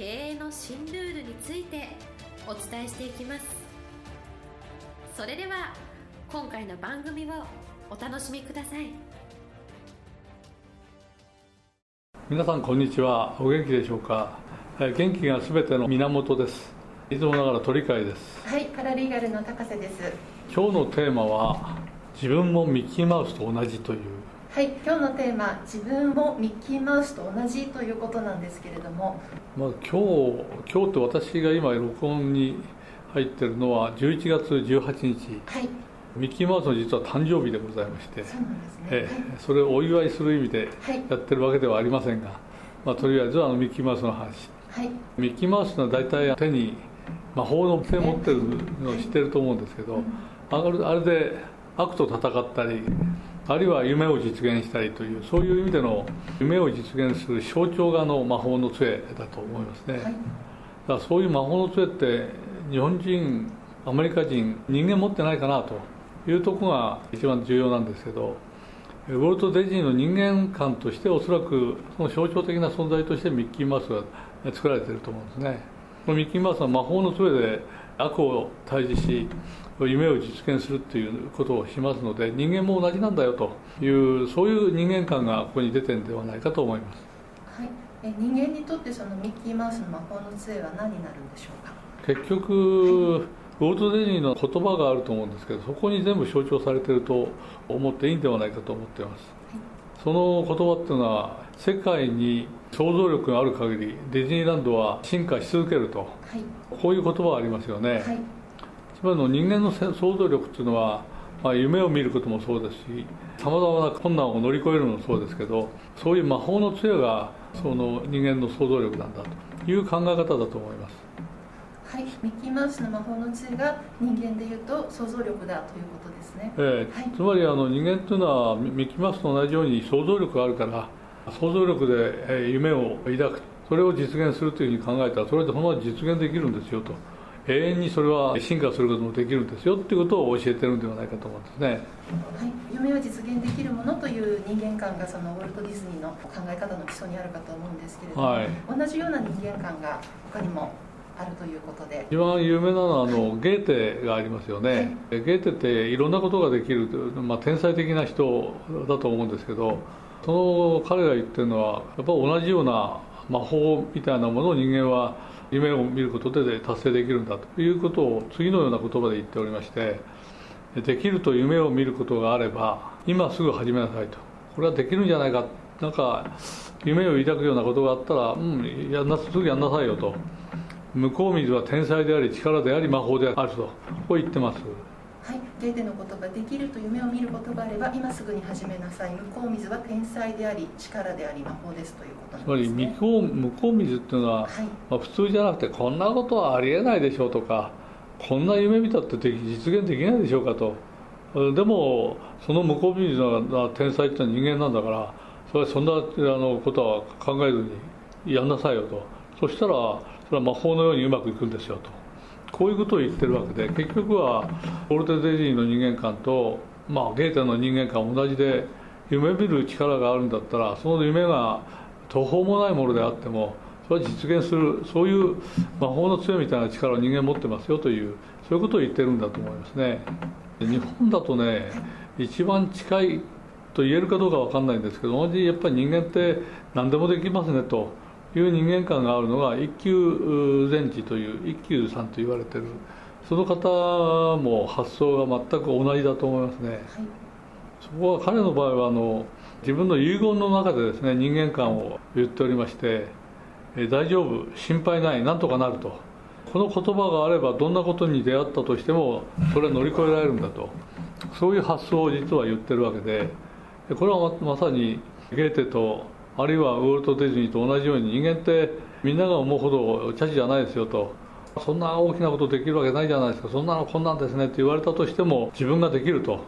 経営の新ルールについてお伝えしていきます。それでは今回の番組をお楽しみください。皆さんこんにちは。お元気でしょうか？元気がすべての源です。いつもながら鳥飼です。はいパラリーガルの高瀬です。今日のテーマは自分もミッキーマウスと同じというはい今日のテーマ自分もミッキーマウスと同じということなんですけれども。まあ、今日今日って私が今録音に入ってるのは11月18日。はい。ミッキーマウスの実は誕生日でございまして、ええそれをお祝いする意味ではい。やってるわけではありませんが、まあ、とりあえずはあのミッキーマウスの話。はい。はいミッキーマウスの大体手に魔法の手を持ってるのを知ってると思うんですけど、あれで悪と戦ったりあるいは夢を実現したりというそういう意味での夢を実現する象徴があの魔法の杖だと思いますね、はい。だからそういう魔法の杖って日本人アメリカ人人間持ってないかなというところが一番重要なんですけどウォルト・ディズニーの人間観としておそらくその象徴的な存在としてミッキーマウスが作られていると思うんですね。このミッキーマウスは魔法の杖で悪を退治し夢を実現するっていうことをしますので人間も同じなんだよというそういう人間観がここに出てるんではないかと思います。はい。え人間にとってそのミッキーマウスの魔法の杖は何になるんでしょうか？結局ウォルト・ディズニーの言葉があると思うんですけどそこに全部象徴されていると思っていいんではないかと思っていますその言葉っていうのは世界に想像力がある限りディズニーランドは進化し続けると。はい。こういう言葉がありますよね、はい。つまりの人間の想像力っていうのは、まあ、夢を見ることもそうですしさまざまな困難を乗り越えるのもそうですけどそういう魔法の杖がその人間の想像力なんだという考え方だと思いますはいミッキーマウスの魔法の杖が人間でいうと想像力だということですね。ええはい。つまりあの人間というのはミミッキーマウスと同じように想像力があるから想像力でえー夢を抱くそれを実現するというふうに考えたらそれでそのまま実現できるんですよと。永遠にそれは進化することもできるんですよっていうことを教えてるんではないかと思うんですね。はい、夢を実現できるものという人間観がそのウォルト・ディズニーの考え方の基礎にあるかと思うんですけれども、はい。同じような人間観が他にもあるということで、一番有名なのはあのゲーテがありますよね、ゲーテっていろんなことができる、まあ、天才的な人だと思うんですけどその彼が言ってるのはやっぱ同じような魔法みたいなものを人間は夢を見ることで達成できるんだということを次のような言葉で言っておりましてできると夢を見ることがあれば今すぐ始めなさいと。これはできるんじゃないか。なんか夢を抱くようなことがあったらうんやんなすぐやんなさいよと向こう水は天才であり力であり魔法であると。こう言ってます。はい、ゲーテの言葉、できると夢を見ることがあれば、今すぐに始めなさい、向こう水は天才であり、力であり、魔法ですということつまりなんですね。向こう向こう水っていうのは、はい。まあ、普通じゃなくてこんなことはありえないでしょうとかこんな夢見たってでき実現できないでしょうかと。でもその向こう水が天才ってのは人間なんだからそれはそんなあのことは考えずにやんなさいよと。そしたらそれは魔法のようにうまくいくんですよと。こういうことを言ってるわけで結局はウォルト・ディズニーの人間観と、まあ、ゲーテの人間観同じで夢見る力があるんだったらその夢が途方もないものであってもそれは実現するそういう魔法の杖みたいな力を人間持ってますよというそういうことを言ってるんだと思いますね。日本だとね一番近いと言えるかどうかわかんないんですけど同じやっぱり人間って何でもできますねと。いう人間観があるのが一級前治という一休さんと言われてる。その方も発想が全く同じだと思いますね。はい。そこは彼の場合はあの自分の遺言の中でですね人間観を言っておりましてえ大丈夫心配ないなんとかなると。この言葉があればどんなことに出会ったとしてもそれは乗り越えられるんだと。そういう発想を実は言ってるわけででこれはままさにゲーテとあるいはウォルト・ディズニーと同じように人間ってみんなが思うほどチャチじゃないですよと。そんな大きなことできるわけないじゃないですか。そんなのこんなんですねって言われたとしても自分ができると。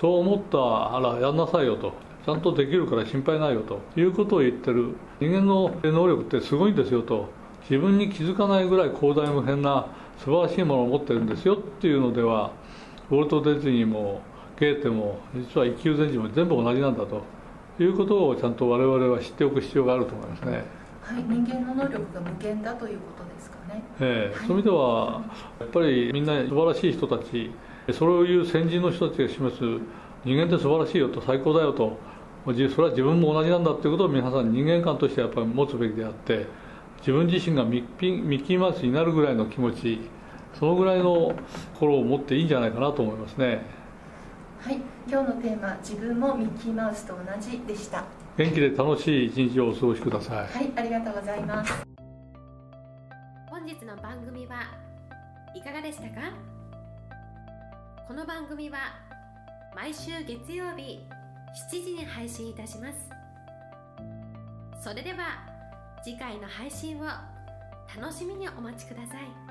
そう思ったらやんなさいよと。ちゃんとできるから心配ないよと。いうことを言ってる。人間の能力ってすごいんですよと。自分に気づかないぐらい広大無辺な素晴らしいものを持ってるんですよっていうのではウォルト・ディズニーもゲーテも実は一級前人も全部同じなんだと。いうことをちゃんと我々は知っておく必要があると思いますね。はい、人間の能力が無限だということですかね。ええ、はい、そういう意味ではやっぱりみんな素晴らしい人たちそういう先人の人たちが示す人間って素晴らしいよと最高だよとそれは自分も同じなんだということを皆さん人間観としてやっぱり持つべきであって自分自身がミッキーマウスになるぐらいの気持ちそのぐらいの心を持っていいんじゃないかなと思いますねはい今日のテーマ「自分もミッキーマウスと同じ」でした。元気で楽しい一日をお過ごしください。はいありがとうございます。本日の番組はいかがでしたか？この番組は毎週月曜日7時に配信いたします。それでは次回の配信を楽しみにお待ちください。